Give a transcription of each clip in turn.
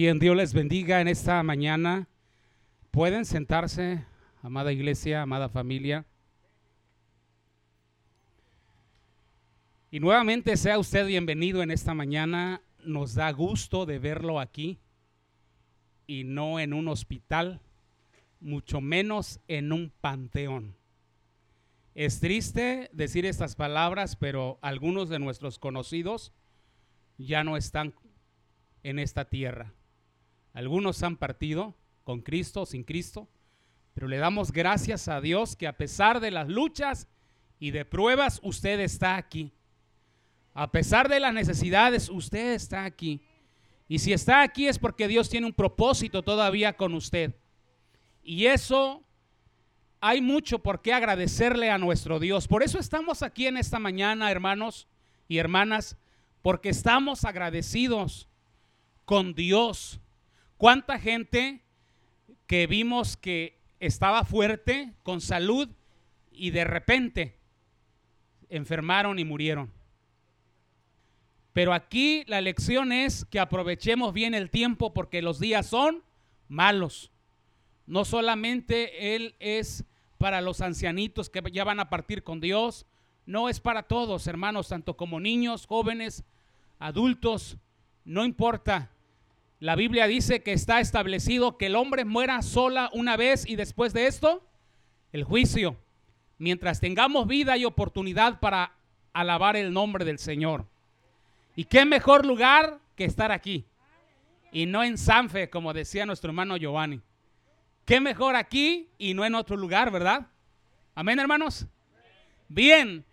Y en Dios les bendiga en esta mañana. Pueden sentarse, amada iglesia, amada familia. Y nuevamente sea usted bienvenido en esta mañana. Nos da gusto de verlo aquí y no en un hospital, mucho menos en un panteón. Es triste decir estas palabras, pero algunos de nuestros conocidos ya no están en esta tierra. Algunos han partido con Cristo, sin Cristo, pero le damos gracias a Dios que a pesar de las luchas y de pruebas, usted está aquí. A pesar de las necesidades, usted está aquí. Y si está aquí es porque Dios tiene un propósito todavía con usted. Y eso hay mucho por qué agradecerle a nuestro Dios. Por eso estamos aquí en esta mañana, hermanos y hermanas, porque estamos agradecidos con Dios ¿Cuánta gente que vimos que estaba fuerte, con salud, y de repente enfermaron y murieron? Pero aquí la lección es que aprovechemos bien el tiempo porque los días son malos. No solamente Él es para los ancianitos que ya van a partir con Dios, no es para todos, hermanos, tanto como niños, jóvenes, adultos, no importa. La Biblia dice que está establecido que el hombre muera sola una vez y después de esto, el juicio. Mientras tengamos vida y oportunidad para alabar el nombre del Señor. ¿Y qué mejor lugar que estar aquí? Y no en Sanfe, como decía nuestro hermano Giovanni. ¿Qué mejor aquí y no en otro lugar, verdad? Amén, hermanos. Bien,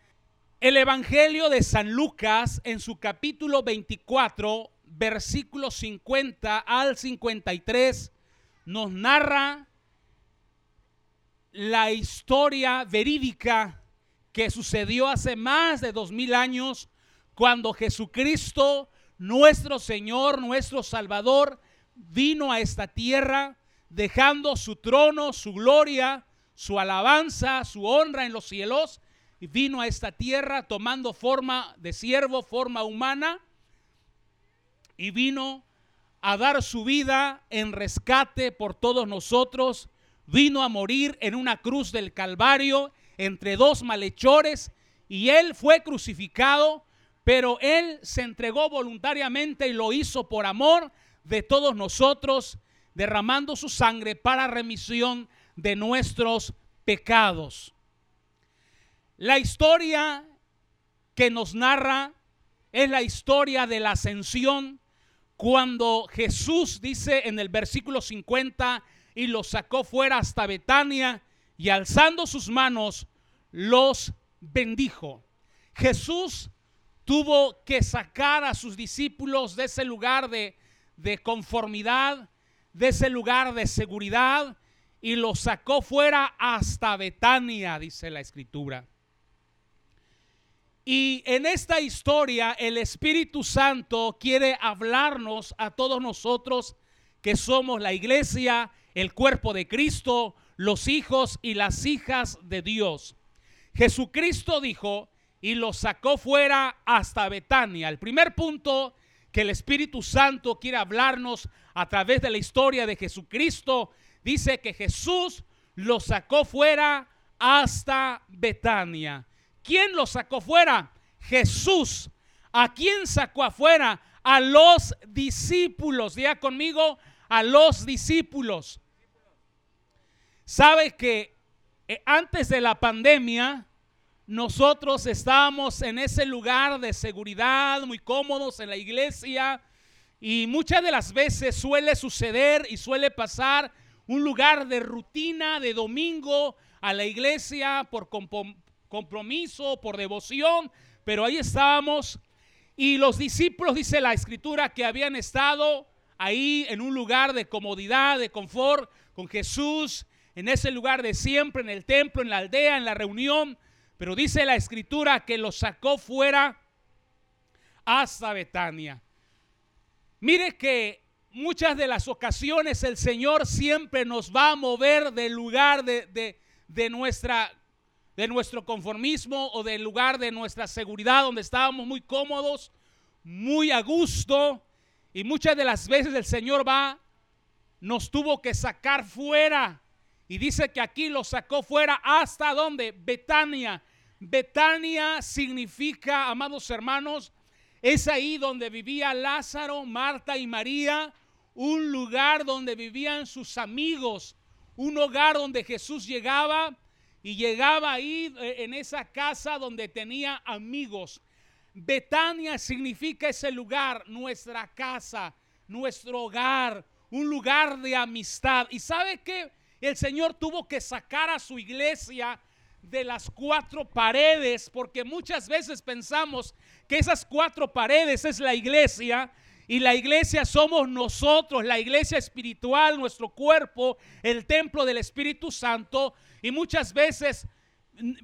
el Evangelio de San Lucas en su capítulo 24 versículo 50 al 53 nos narra la historia verídica que sucedió hace más de dos mil años cuando Jesucristo, nuestro Señor, nuestro Salvador, vino a esta tierra dejando su trono, su gloria, su alabanza, su honra en los cielos, y vino a esta tierra tomando forma de siervo, forma humana, y vino a dar su vida en rescate por todos nosotros, vino a morir en una cruz del Calvario entre dos malhechores y él fue crucificado, pero él se entregó voluntariamente y lo hizo por amor de todos nosotros, derramando su sangre para remisión de nuestros pecados. La historia que nos narra es la historia de la ascensión cuando Jesús dice en el versículo 50 y los sacó fuera hasta Betania y alzando sus manos los bendijo. Jesús tuvo que sacar a sus discípulos de ese lugar de, de conformidad, de ese lugar de seguridad y los sacó fuera hasta Betania, dice la escritura. Y en esta historia el Espíritu Santo quiere hablarnos a todos nosotros que somos la iglesia, el cuerpo de Cristo, los hijos y las hijas de Dios. Jesucristo dijo y los sacó fuera hasta Betania. El primer punto que el Espíritu Santo quiere hablarnos a través de la historia de Jesucristo dice que Jesús los sacó fuera hasta Betania. ¿Quién los sacó fuera? Jesús. ¿A quién sacó afuera? A los discípulos. Diga conmigo, a los discípulos. ¿Sabe que eh, antes de la pandemia nosotros estábamos en ese lugar de seguridad, muy cómodos en la iglesia? Y muchas de las veces suele suceder y suele pasar un lugar de rutina de domingo a la iglesia por compromiso, por devoción, pero ahí estábamos y los discípulos, dice la escritura, que habían estado ahí en un lugar de comodidad, de confort con Jesús, en ese lugar de siempre, en el templo, en la aldea, en la reunión. Pero dice la escritura que los sacó fuera hasta Betania. Mire que muchas de las ocasiones el Señor siempre nos va a mover del lugar de, de, de nuestra de nuestro conformismo o del lugar de nuestra seguridad donde estábamos muy cómodos, muy a gusto. Y muchas de las veces el Señor va, nos tuvo que sacar fuera. Y dice que aquí lo sacó fuera hasta donde? Betania. Betania significa, amados hermanos, es ahí donde vivía Lázaro, Marta y María, un lugar donde vivían sus amigos, un hogar donde Jesús llegaba y llegaba ahí eh, en esa casa donde tenía amigos. Betania significa ese lugar, nuestra casa, nuestro hogar, un lugar de amistad. Y sabe que el Señor tuvo que sacar a su iglesia de las cuatro paredes, porque muchas veces pensamos que esas cuatro paredes es la iglesia y la iglesia somos nosotros, la iglesia espiritual, nuestro cuerpo, el templo del Espíritu Santo. Y muchas veces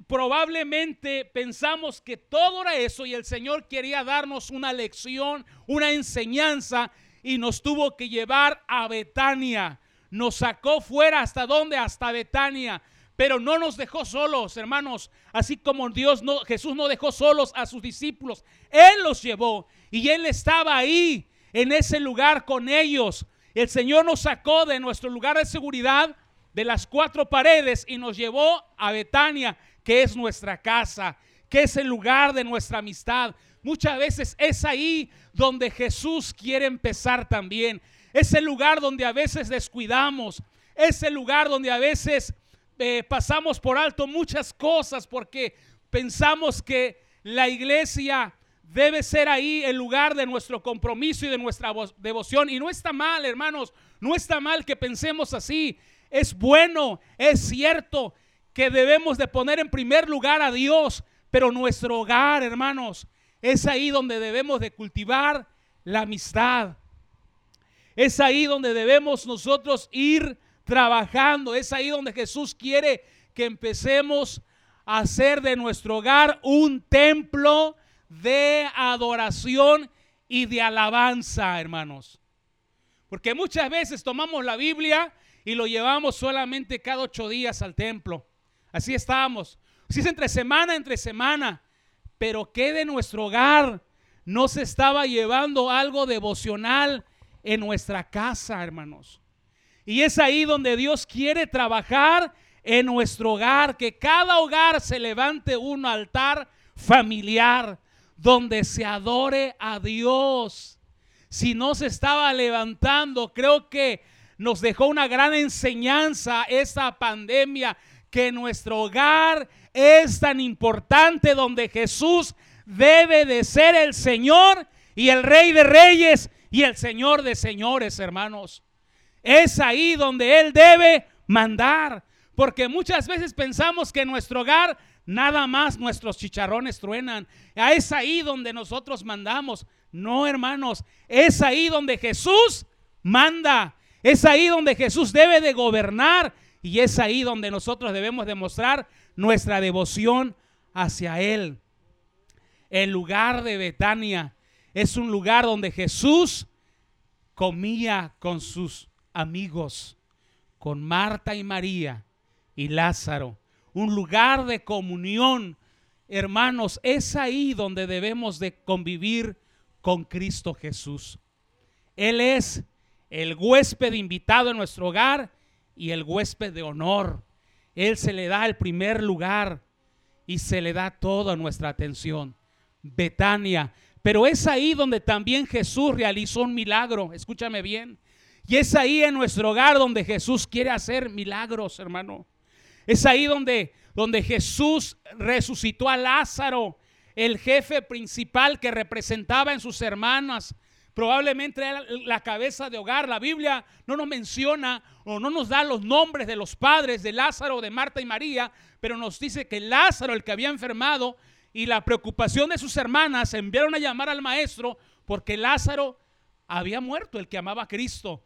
probablemente pensamos que todo era eso y el Señor quería darnos una lección, una enseñanza y nos tuvo que llevar a Betania. Nos sacó fuera hasta dónde? Hasta Betania pero no nos dejó solos, hermanos, así como Dios no Jesús no dejó solos a sus discípulos, él los llevó y él estaba ahí en ese lugar con ellos. El Señor nos sacó de nuestro lugar de seguridad, de las cuatro paredes y nos llevó a Betania, que es nuestra casa, que es el lugar de nuestra amistad. Muchas veces es ahí donde Jesús quiere empezar también. Es el lugar donde a veces descuidamos. Es el lugar donde a veces eh, pasamos por alto muchas cosas porque pensamos que la iglesia debe ser ahí el lugar de nuestro compromiso y de nuestra devoción. Y no está mal, hermanos, no está mal que pensemos así. Es bueno, es cierto que debemos de poner en primer lugar a Dios, pero nuestro hogar, hermanos, es ahí donde debemos de cultivar la amistad. Es ahí donde debemos nosotros ir trabajando. Es ahí donde Jesús quiere que empecemos a hacer de nuestro hogar un templo de adoración y de alabanza, hermanos. Porque muchas veces tomamos la Biblia y lo llevamos solamente cada ocho días al templo. Así estamos. Si es entre semana, entre semana. Pero que de nuestro hogar no se estaba llevando algo devocional en nuestra casa, hermanos. Y es ahí donde Dios quiere trabajar en nuestro hogar, que cada hogar se levante un altar familiar donde se adore a Dios. Si no se estaba levantando, creo que nos dejó una gran enseñanza esta pandemia, que nuestro hogar es tan importante donde Jesús debe de ser el Señor y el Rey de Reyes y el Señor de Señores, hermanos. Es ahí donde Él debe mandar. Porque muchas veces pensamos que en nuestro hogar nada más nuestros chicharrones truenan. Es ahí donde nosotros mandamos. No, hermanos, es ahí donde Jesús manda. Es ahí donde Jesús debe de gobernar. Y es ahí donde nosotros debemos demostrar nuestra devoción hacia Él. El lugar de Betania es un lugar donde Jesús comía con sus amigos, con Marta y María y Lázaro. Un lugar de comunión. Hermanos, es ahí donde debemos de convivir con Cristo Jesús. Él es el huésped invitado en nuestro hogar y el huésped de honor. Él se le da el primer lugar y se le da toda nuestra atención. Betania. Pero es ahí donde también Jesús realizó un milagro. Escúchame bien. Y es ahí en nuestro hogar donde Jesús quiere hacer milagros, hermano. Es ahí donde, donde Jesús resucitó a Lázaro, el jefe principal que representaba en sus hermanas. Probablemente era la cabeza de hogar. La Biblia no nos menciona o no nos da los nombres de los padres de Lázaro, de Marta y María, pero nos dice que Lázaro, el que había enfermado, y la preocupación de sus hermanas enviaron a llamar al maestro porque Lázaro había muerto, el que amaba a Cristo.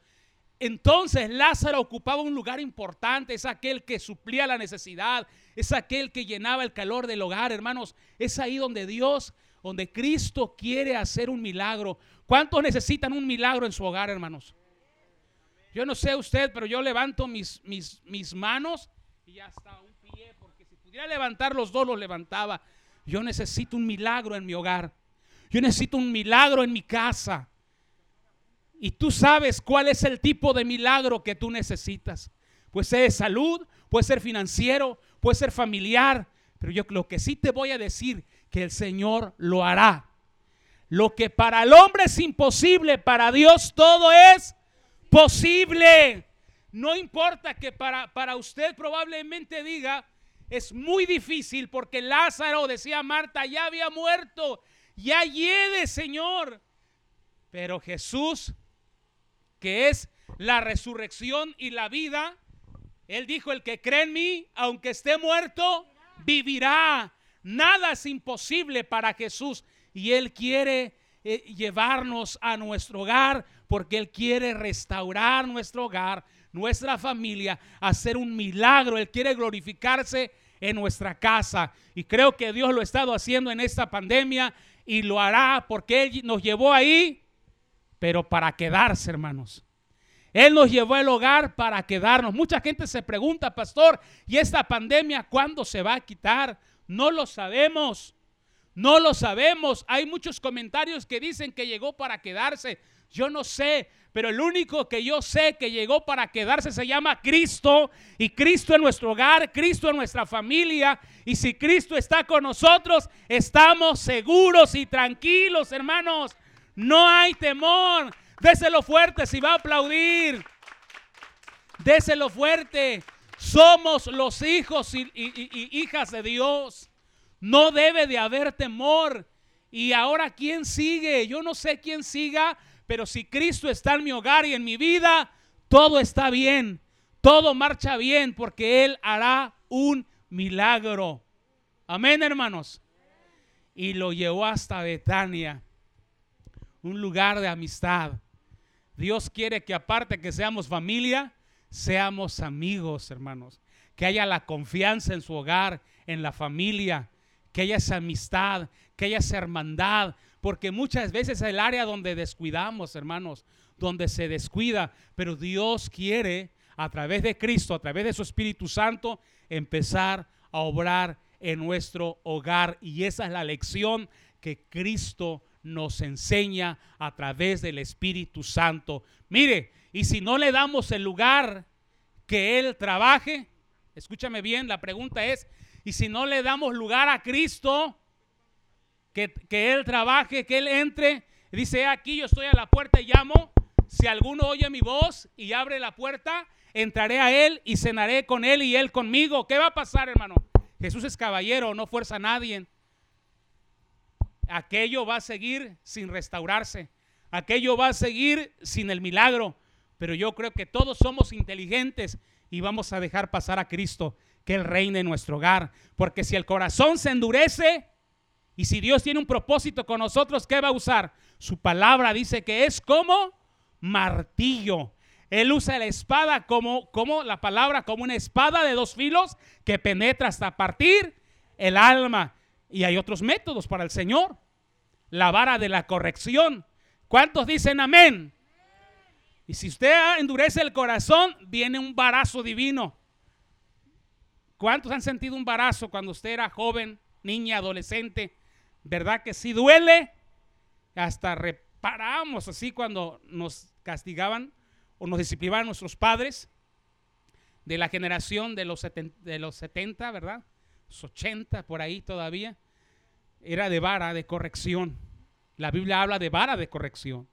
Entonces Lázaro ocupaba un lugar importante, es aquel que suplía la necesidad, es aquel que llenaba el calor del hogar, hermanos. Es ahí donde Dios, donde Cristo quiere hacer un milagro. ¿Cuántos necesitan un milagro en su hogar, hermanos? Yo no sé usted, pero yo levanto mis, mis, mis manos y hasta un pie, porque si pudiera levantar los dos, los levantaba. Yo necesito un milagro en mi hogar. Yo necesito un milagro en mi casa. Y tú sabes cuál es el tipo de milagro que tú necesitas. Puede ser de salud, puede ser financiero, puede ser familiar. Pero yo lo que sí te voy a decir, que el Señor lo hará. Lo que para el hombre es imposible, para Dios todo es posible. No importa que para, para usted probablemente diga, es muy difícil porque Lázaro, decía Marta, ya había muerto, ya lleve, Señor. Pero Jesús, que es la resurrección y la vida, Él dijo, el que cree en mí, aunque esté muerto, vivirá. Nada es imposible para Jesús. Y Él quiere eh, llevarnos a nuestro hogar porque Él quiere restaurar nuestro hogar, nuestra familia, hacer un milagro. Él quiere glorificarse en nuestra casa. Y creo que Dios lo ha estado haciendo en esta pandemia y lo hará porque Él nos llevó ahí, pero para quedarse, hermanos. Él nos llevó al hogar para quedarnos. Mucha gente se pregunta, pastor, ¿y esta pandemia cuándo se va a quitar? No lo sabemos. No lo sabemos. Hay muchos comentarios que dicen que llegó para quedarse. Yo no sé, pero el único que yo sé que llegó para quedarse se llama Cristo. Y Cristo en nuestro hogar, Cristo en nuestra familia. Y si Cristo está con nosotros, estamos seguros y tranquilos, hermanos. No hay temor. Déselo fuerte si va a aplaudir. Déselo fuerte. Somos los hijos y, y hijas de Dios. No debe de haber temor. Y ahora, ¿quién sigue? Yo no sé quién siga, pero si Cristo está en mi hogar y en mi vida, todo está bien. Todo marcha bien porque Él hará un milagro. Amén, hermanos. Y lo llevó hasta Betania, un lugar de amistad. Dios quiere que aparte que seamos familia, seamos amigos, hermanos. Que haya la confianza en su hogar, en la familia, que haya esa amistad, que haya esa hermandad, porque muchas veces es el área donde descuidamos, hermanos, donde se descuida, pero Dios quiere a través de Cristo, a través de su Espíritu Santo, empezar a obrar en nuestro hogar. Y esa es la lección que Cristo nos enseña a través del Espíritu Santo. Mire, y si no le damos el lugar que Él trabaje, escúchame bien, la pregunta es, y si no le damos lugar a Cristo, que, Él trabaje, que Él entre, dice, aquí yo estoy a la puerta y llamo, si alguno oye mi voz y abre la puerta, entraré a Él y cenaré con Él y Él conmigo. ¿Qué va a pasar, hermano? Jesús es caballero, no fuerza a nadie. Aquello va a seguir sin restaurarse. Aquello va a seguir sin el milagro. Pero yo creo que todos somos inteligentes y vamos a dejar pasar a Cristo que Él reine en nuestro hogar. Porque si el corazón se endurece y si Dios tiene un propósito con nosotros, ¿qué va a usar? Su palabra dice que es como martillo. Él usa la espada como, como la palabra, como una espada de dos filos que penetra hasta partir el alma. Y hay otros métodos para el Señor. La vara de la corrección. ¿Cuántos dicen amén? Y si usted endurece el corazón, viene un barazo divino. ¿Cuántos han sentido un barazo cuando usted era joven, niña, adolescente? ¿Verdad que sí duele? Hasta reparamos así cuando nos castigaban o nos disciplinaban nuestros padres de la generación de los, de los 70, ¿verdad? Los 80 por ahí todavía. Era de vara de corrección. La Biblia habla de vara de corrección.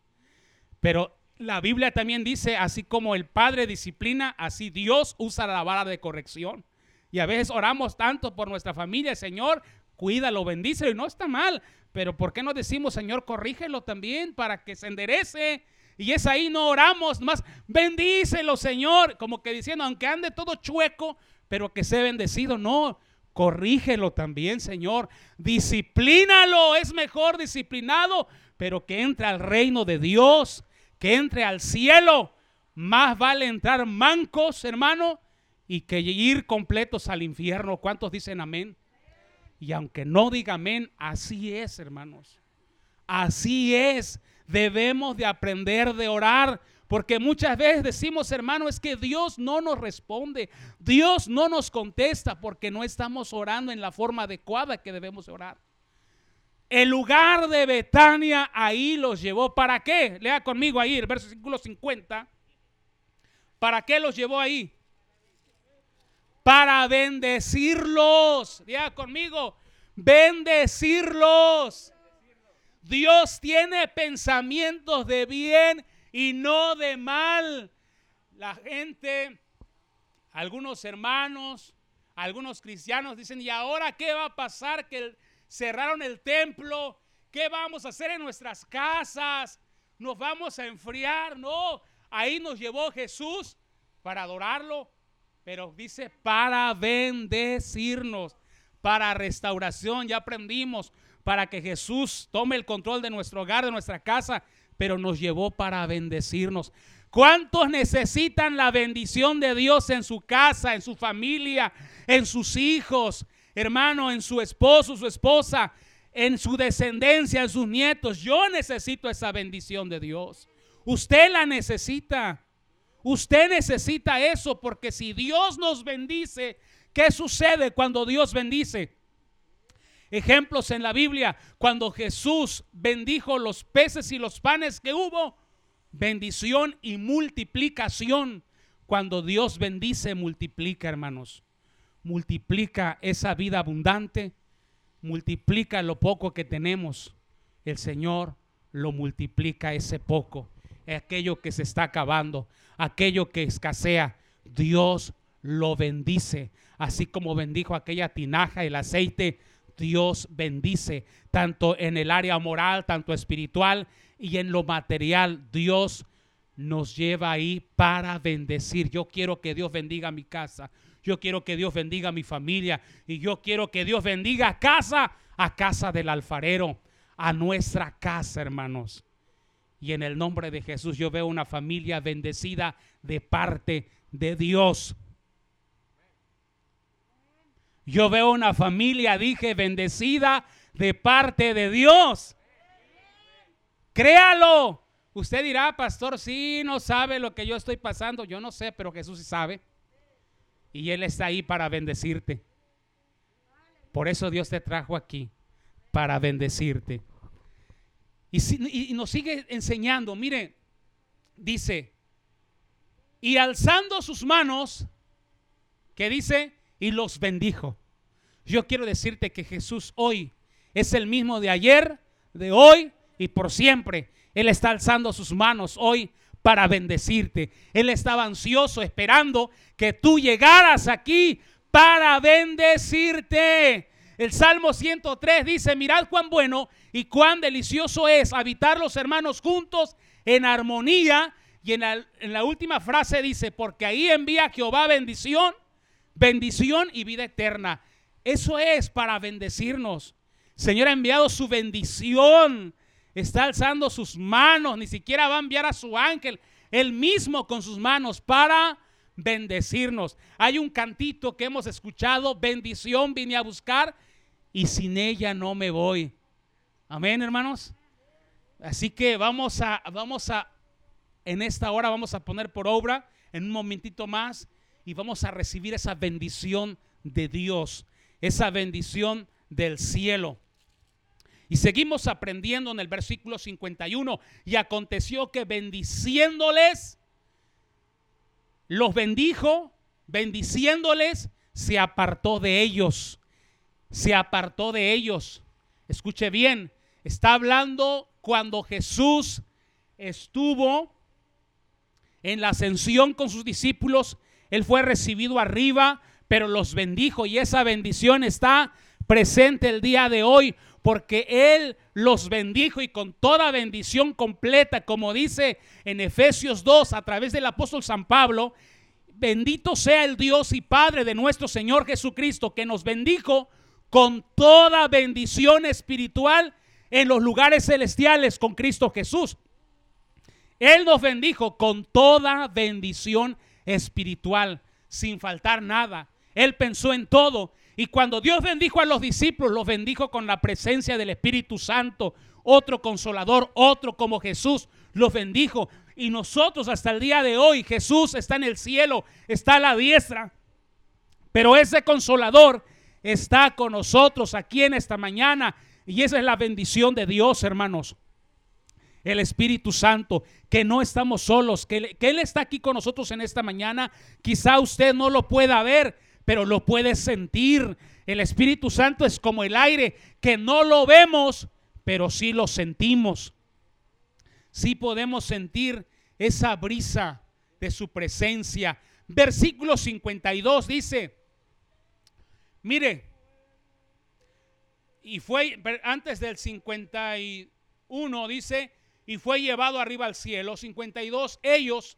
Pero la Biblia también dice, así como el Padre disciplina, así Dios usa la vara de corrección. Y a veces oramos tanto por nuestra familia, Señor, cuídalo, bendícelo, y no está mal. Pero ¿por qué no decimos, Señor, corrígelo también para que se enderece? Y es ahí, no oramos más, bendícelo, Señor, como que diciendo, aunque ande todo chueco, pero que sea bendecido, no, corrígelo también, Señor. Disciplínalo, es mejor disciplinado, pero que entre al reino de Dios, que entre al cielo. Más vale entrar mancos, hermano, y que ir completos al infierno. ¿Cuántos dicen amén? Y aunque no diga amén, así es, hermanos. Así es. Debemos de aprender de orar. Porque muchas veces decimos, hermano, es que Dios no nos responde. Dios no nos contesta porque no estamos orando en la forma adecuada que debemos orar. El lugar de Betania ahí los llevó. ¿Para qué? Lea conmigo ahí el versículo 50. ¿Para qué los llevó ahí? Para bendecirlos. Lea conmigo. Bendecirlos. Dios tiene pensamientos de bien y no de mal. La gente, algunos hermanos, algunos cristianos dicen, ¿y ahora qué va a pasar? Que cerraron el templo. ¿Qué vamos a hacer en nuestras casas? ¿Nos vamos a enfriar? No, ahí nos llevó Jesús para adorarlo, pero dice para bendecirnos, para restauración. Ya aprendimos para que Jesús tome el control de nuestro hogar, de nuestra casa, pero nos llevó para bendecirnos. ¿Cuántos necesitan la bendición de Dios en su casa, en su familia, en sus hijos, hermano, en su esposo, su esposa, en su descendencia, en sus nietos? Yo necesito esa bendición de Dios. Usted la necesita. Usted necesita eso porque si Dios nos bendice, ¿qué sucede cuando Dios bendice? Ejemplos en la Biblia, cuando Jesús bendijo los peces y los panes que hubo, bendición y multiplicación. Cuando Dios bendice, multiplica, hermanos. Multiplica esa vida abundante, multiplica lo poco que tenemos. El Señor lo multiplica ese poco, aquello que se está acabando, aquello que escasea. Dios lo bendice, así como bendijo aquella tinaja, el aceite. Dios bendice tanto en el área moral, tanto espiritual y en lo material. Dios nos lleva ahí para bendecir. Yo quiero que Dios bendiga mi casa. Yo quiero que Dios bendiga mi familia. Y yo quiero que Dios bendiga a casa, a casa del alfarero, a nuestra casa, hermanos. Y en el nombre de Jesús yo veo una familia bendecida de parte de Dios. Yo veo una familia, dije, bendecida de parte de Dios. Créalo. Usted dirá, pastor, sí, no sabe lo que yo estoy pasando. Yo no sé, pero Jesús sí sabe. Y Él está ahí para bendecirte. Por eso Dios te trajo aquí, para bendecirte. Y, nos sigue enseñando. Mire, dice, y alzando sus manos, que dice, y los bendijo. Yo quiero decirte que Jesús hoy es el mismo de ayer, de hoy y por siempre. Él está alzando sus manos hoy para bendecirte. Él estaba ansioso esperando que tú llegaras aquí para bendecirte. El Salmo 103 dice, mirad cuán bueno y cuán delicioso es habitar los hermanos juntos en armonía. Y en la, última frase dice, porque ahí envía Jehová bendición bendición y vida eterna. Eso es para bendecirnos. Señor ha enviado su bendición. Está alzando sus manos. Ni siquiera va a enviar a su ángel. Él mismo con sus manos para bendecirnos. Hay un cantito que hemos escuchado. Bendición vine a buscar y sin ella no me voy. Amén, hermanos. Así que vamos a, vamos a, en esta hora vamos a poner por obra en un momentito más y vamos a recibir esa bendición de Dios, esa bendición del cielo. Y seguimos aprendiendo en el versículo 51. Y aconteció que bendiciéndoles, los bendijo, bendiciéndoles, se apartó de ellos. Se apartó de ellos. Escuche bien, está hablando cuando Jesús estuvo en la ascensión con sus discípulos él fue recibido arriba, pero los bendijo y esa bendición está presente el día de hoy porque Él los bendijo y con toda bendición completa, como dice en Efesios 2 a través del apóstol San Pablo, bendito sea el Dios y Padre de nuestro Señor Jesucristo, que nos bendijo con toda bendición espiritual en los lugares celestiales con Cristo Jesús. Él nos bendijo con toda bendición espiritual, sin faltar nada. Él pensó en todo. Y cuando Dios bendijo a los discípulos, los bendijo con la presencia del Espíritu Santo, otro consolador, otro como Jesús, los bendijo. Y nosotros hasta el día de hoy, Jesús está en el cielo, está a la diestra. Pero ese consolador está con nosotros aquí en esta mañana. Y esa es la bendición de Dios, hermanos. El Espíritu Santo, que no estamos solos, que, que Él está aquí con nosotros en esta mañana. Quizá usted no lo pueda ver, pero lo puede sentir. El Espíritu Santo es como el aire, que no lo vemos, pero sí lo sentimos. Sí podemos sentir esa brisa de su presencia. Versículo 52 dice, mire, y fue antes del 51 dice, y fue llevado arriba al cielo. 52, ellos,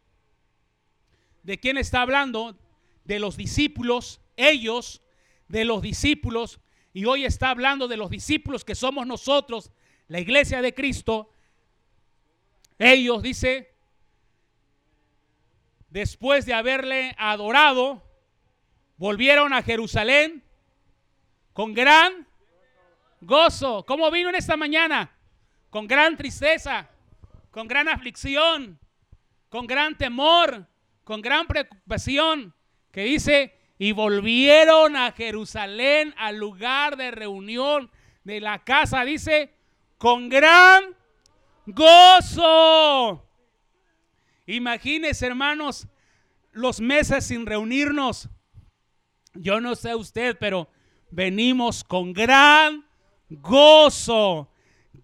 ¿de quién está hablando? De los discípulos, ellos, de los discípulos, y hoy está hablando de los discípulos que somos nosotros, la iglesia de Cristo. Ellos, dice, después de haberle adorado, volvieron a Jerusalén con gran gozo. ¿Cómo vino en esta mañana? Con gran tristeza, con gran aflicción, con gran temor, con gran preocupación, que dice, y volvieron a Jerusalén, al lugar de reunión de la casa, dice, con gran gozo. Imagínense, hermanos, los meses sin reunirnos. Yo no sé usted, pero venimos con gran gozo,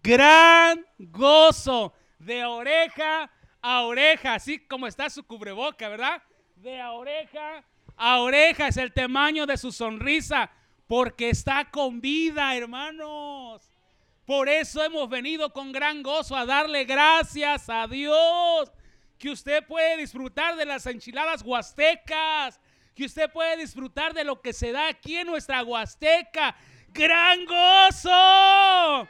gran gozo, de oreja a oreja, así como está su cubreboca, ¿verdad? De oreja a oreja es el tamaño de su sonrisa, porque está con vida, hermanos. Por eso hemos venido con gran gozo a darle gracias a Dios. Que usted puede disfrutar de las enchiladas huastecas. Que usted puede disfrutar de lo que se da aquí en nuestra huasteca gran gozo.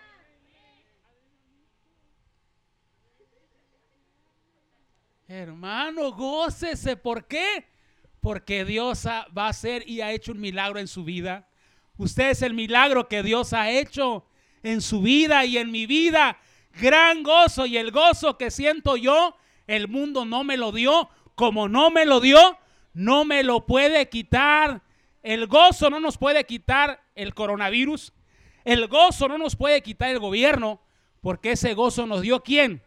Hermano, gócese. ¿Por qué? Porque Dios va a hacer y ha hecho un milagro en su vida. Usted es el milagro que Dios ha hecho en su vida y en mi vida. Gran gozo y el gozo que siento yo, el mundo no me lo dio. Como no me lo dio, no me lo puede quitar. El gozo no nos puede quitar el coronavirus. El gozo no nos puede quitar el gobierno. Porque ese gozo nos dio quién?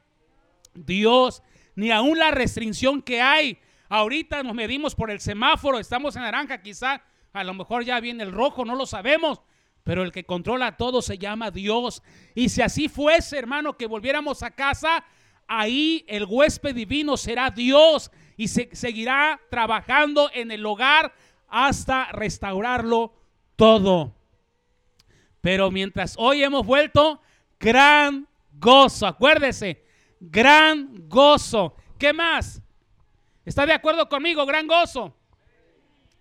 Dios. Ni aún la restricción que hay. Ahorita nos medimos por el semáforo. Estamos en naranja quizá. A lo mejor ya viene el rojo. No lo sabemos. Pero el que controla todo se llama Dios. Y si así fuese, hermano, que volviéramos a casa, ahí el huésped divino será Dios y se seguirá trabajando en el hogar hasta restaurarlo todo. Pero mientras hoy hemos vuelto, gran gozo, acuérdese, gran gozo. ¿Qué más? ¿Está de acuerdo conmigo? Gran gozo.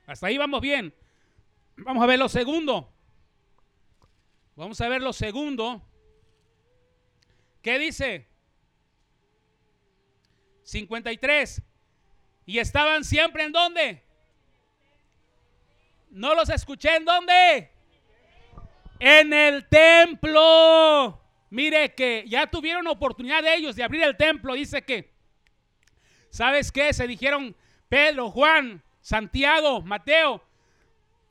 Hasta ahí vamos bien. Vamos a ver lo segundo. Vamos a ver lo segundo. ¿Qué dice? 53. Y estaban siempre en dónde? No los escuché en dónde? En el templo. Mire que ya tuvieron oportunidad de ellos de abrir el templo. Dice que, ¿sabes qué? Se dijeron Pedro, Juan, Santiago, Mateo.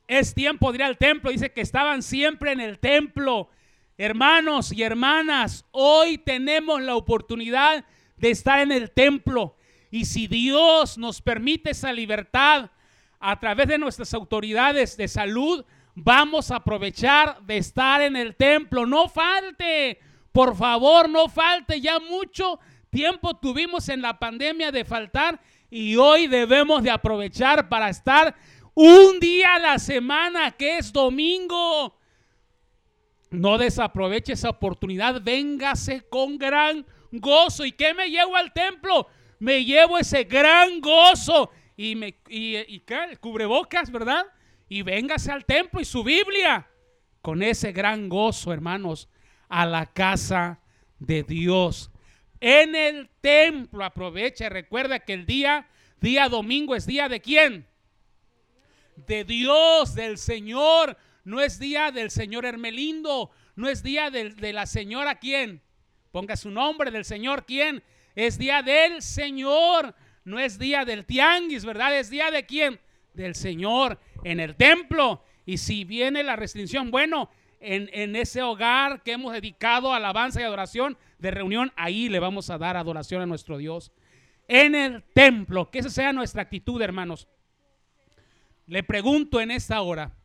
Es tiempo de ir al templo. Dice que estaban siempre en el templo. Hermanos y hermanas, hoy tenemos la oportunidad de estar en el templo. Y si Dios nos permite esa libertad, a través de nuestras autoridades de salud, vamos a aprovechar de estar en el templo. No falte, por favor, no falte. Ya mucho tiempo tuvimos en la pandemia de faltar y hoy debemos de aprovechar para estar un día a la semana, que es domingo. No desaproveche esa oportunidad, véngase con gran gozo. ¿Y qué me llevo al templo? Me llevo ese gran gozo y, me, y, y cubrebocas, ¿verdad? Y véngase al templo y su Biblia con ese gran gozo, hermanos, a la casa de Dios. En el templo, aprovecha y recuerda que el día, día domingo es día de quién? De Dios, del Señor. No es día del Señor Hermelindo, no es día de, de la señora quién. Ponga su nombre del Señor quién. Es día del Señor no es día del tianguis, ¿verdad? Es día de quién? Del Señor en el templo. Y si viene la restricción, bueno, en, ese hogar que hemos dedicado a alabanza y adoración de reunión, ahí le vamos a dar adoración a nuestro Dios. En el templo, que esa sea nuestra actitud, hermanos. Le pregunto en esta hora,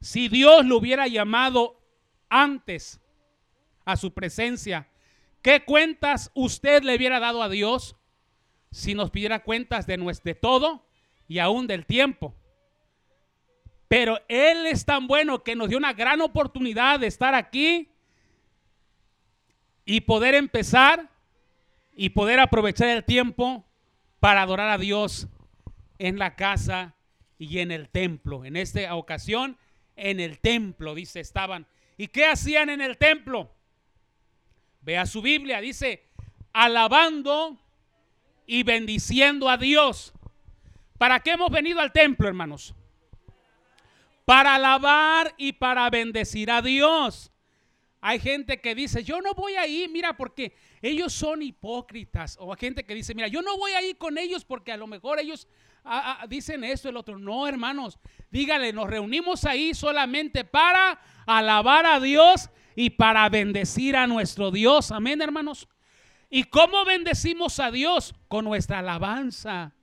si Dios lo hubiera llamado antes a su presencia, ¿qué cuentas usted le hubiera dado a Dios si nos pidiera cuentas de, nuestro, de todo y aún del tiempo? Pero Él es tan bueno que nos dio una gran oportunidad de estar aquí y poder empezar y poder aprovechar el tiempo para adorar a Dios en la casa y en el templo. En esta ocasión, en el templo, dice, estaban. ¿Y qué hacían en el templo? Vea su Biblia, dice, alabando y bendiciendo a Dios. ¿Para qué hemos venido al templo, hermanos? Para alabar y para bendecir a Dios. Hay gente que dice, yo no voy ahí, mira, porque ellos son hipócritas. O hay gente que dice, mira, yo no voy ahí con ellos porque a lo mejor ellos ah, ah, dicen esto, el otro. No, hermanos, dígale, nos reunimos ahí solamente para alabar a Dios y para bendecir a nuestro Dios. Amén, hermanos. ¿Y cómo bendecimos a Dios? Con nuestra alabanza,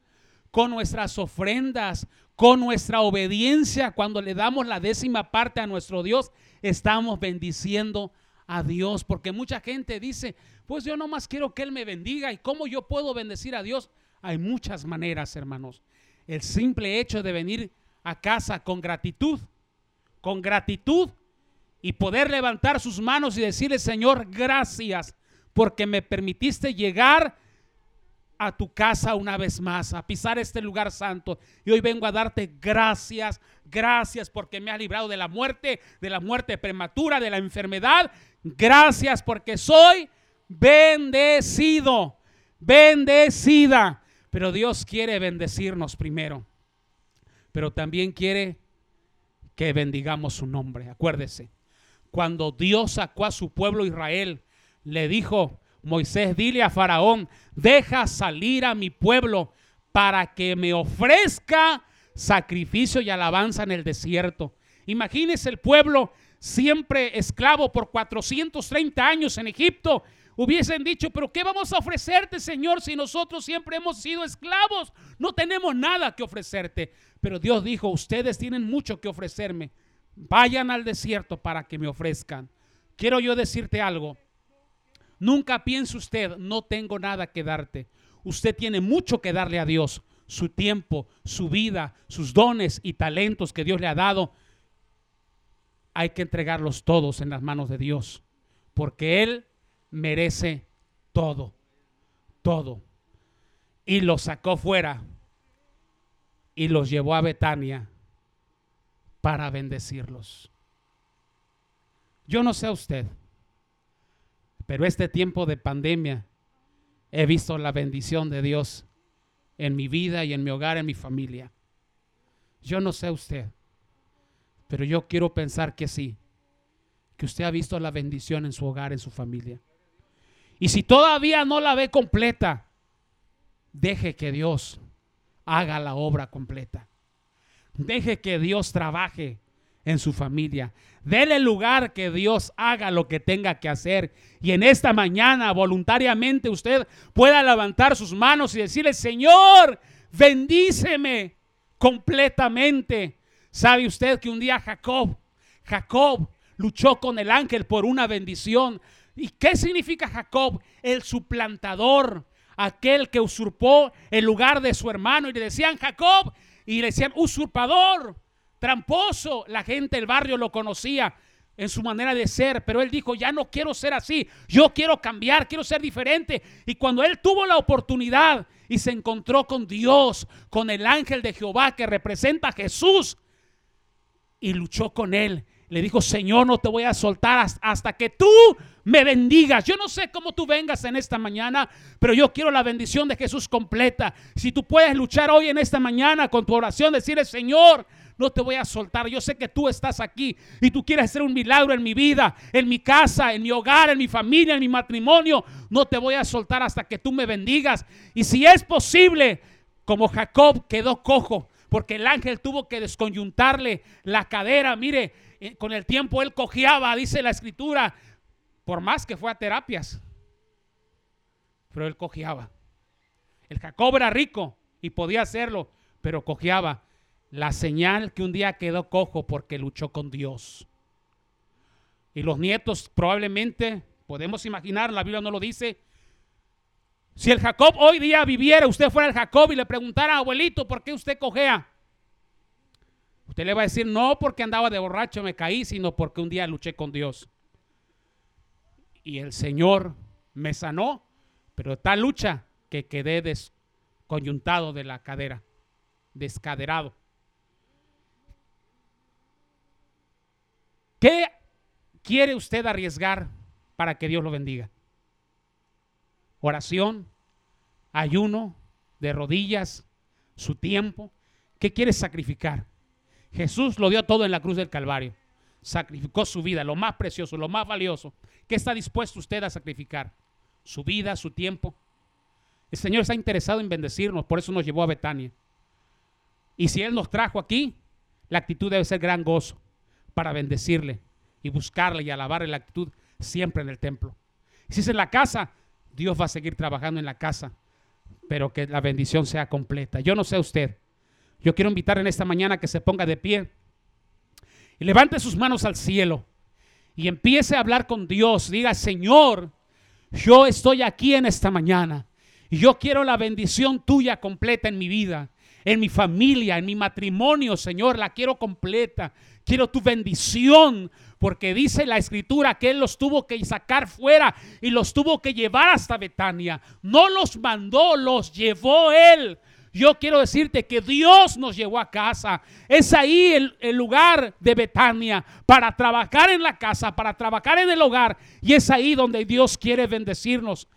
con nuestras ofrendas, con nuestra obediencia. Cuando le damos la décima parte a nuestro Dios, estamos bendiciendo a Dios. Porque mucha gente dice, pues yo nomás quiero que Él me bendiga. ¿Y cómo yo puedo bendecir a Dios? Hay muchas maneras, hermanos. El simple hecho de venir a casa con gratitud, con gratitud y poder levantar sus manos y decirle, Señor, gracias porque me permitiste llegar a tu casa una vez más, a pisar este lugar santo. Y hoy vengo a darte gracias, gracias porque me has librado de la muerte, de la muerte prematura, de la enfermedad. Gracias porque soy bendecido, bendecida. Pero Dios quiere bendecirnos primero, pero también quiere que bendigamos su nombre. Acuérdese, cuando Dios sacó a su pueblo Israel, le dijo, Moisés, dile a Faraón, deja salir a mi pueblo para que me ofrezca sacrificio y alabanza en el desierto. Imagínese el pueblo siempre esclavo por 430 años en Egipto. Hubiesen dicho, pero ¿qué vamos a ofrecerte, Señor, si nosotros siempre hemos sido esclavos? No tenemos nada que ofrecerte. Pero Dios dijo, ustedes tienen mucho que ofrecerme. Vayan al desierto para que me ofrezcan. Quiero yo decirte algo. Nunca piense usted, no tengo nada que darte. Usted tiene mucho que darle a Dios. Su tiempo, su vida, sus dones y talentos que Dios le ha dado. Hay que entregarlos todos en las manos de Dios. Porque Él merece todo. Todo. Y los sacó fuera. Y los llevó a Betania para bendecirlos. Yo no sé a usted. Pero este tiempo de pandemia he visto la bendición de Dios en mi vida y en mi hogar, en mi familia. Yo no sé usted, pero yo quiero pensar que sí, que usted ha visto la bendición en su hogar, en su familia. Y si todavía no la ve completa, deje que Dios haga la obra completa. Deje que Dios trabaje en su familia. Dele lugar que Dios haga lo que tenga que hacer. Y en esta mañana voluntariamente usted pueda levantar sus manos y decirle, Señor, bendíceme completamente. ¿Sabe usted que un día Jacob, Jacob luchó con el ángel por una bendición? ¿Y qué significa Jacob? El suplantador, aquel que usurpó el lugar de su hermano. Y le decían Jacob y le decían usurpador tramposo. La gente del barrio lo conocía en su manera de ser, pero él dijo, ya no quiero ser así, yo quiero cambiar, quiero ser diferente. Y cuando él tuvo la oportunidad y se encontró con Dios, con el ángel de Jehová que representa a Jesús, y luchó con él, le dijo, Señor, no te voy a soltar hasta que tú me bendigas. Yo no sé cómo tú vengas en esta mañana, pero yo quiero la bendición de Jesús completa. Si tú puedes luchar hoy en esta mañana con tu oración, decirle, Señor, no te voy a soltar. Yo sé que tú estás aquí y tú quieres hacer un milagro en mi vida, en mi casa, en mi hogar, en mi familia, en mi matrimonio. No te voy a soltar hasta que tú me bendigas. Y si es posible, como Jacob quedó cojo, porque el ángel tuvo que desconyuntarle la cadera. Mire, eh, con el tiempo él cojeaba, dice la escritura, por más que fue a terapias, pero él cojeaba. El Jacob era rico y podía hacerlo, pero cojeaba. La señal que un día quedó cojo porque luchó con Dios. Y los nietos probablemente, podemos imaginar, la Biblia no lo dice, si el Jacob hoy día viviera, usted fuera el Jacob y le preguntara, abuelito, ¿por qué usted cojea? Usted le va a decir, no porque andaba de borracho, me caí, sino porque un día luché con Dios. Y el Señor me sanó, pero tal lucha que quedé desconyuntado de la cadera, descaderado. ¿Qué quiere usted arriesgar para que Dios lo bendiga? Oración, ayuno, de rodillas, su tiempo. ¿Qué quiere sacrificar? Jesús lo dio todo en la cruz del Calvario. Sacrificó su vida, lo más precioso, lo más valioso. ¿Qué está dispuesto usted a sacrificar? Su vida, su tiempo. El Señor está interesado en bendecirnos, por eso nos llevó a Betania. Y si Él nos trajo aquí, la actitud debe ser gran gozo para bendecirle y buscarle y alabarle la actitud siempre en el templo. Si es en la casa, Dios va a seguir trabajando en la casa, pero que la bendición sea completa. Yo no sé usted. Yo quiero invitar en esta mañana que se ponga de pie y levante sus manos al cielo y empiece a hablar con Dios. Diga, Señor, yo estoy aquí en esta mañana y yo quiero la bendición tuya completa en mi vida en mi familia, en mi matrimonio, Señor, la quiero completa. Quiero tu bendición, porque dice la escritura que Él los tuvo que sacar fuera y los tuvo que llevar hasta Betania. No los mandó, los llevó Él. Yo quiero decirte que Dios nos llevó a casa. Es ahí el, lugar de Betania para trabajar en la casa, para trabajar en el hogar. Y es ahí donde Dios quiere bendecirnos.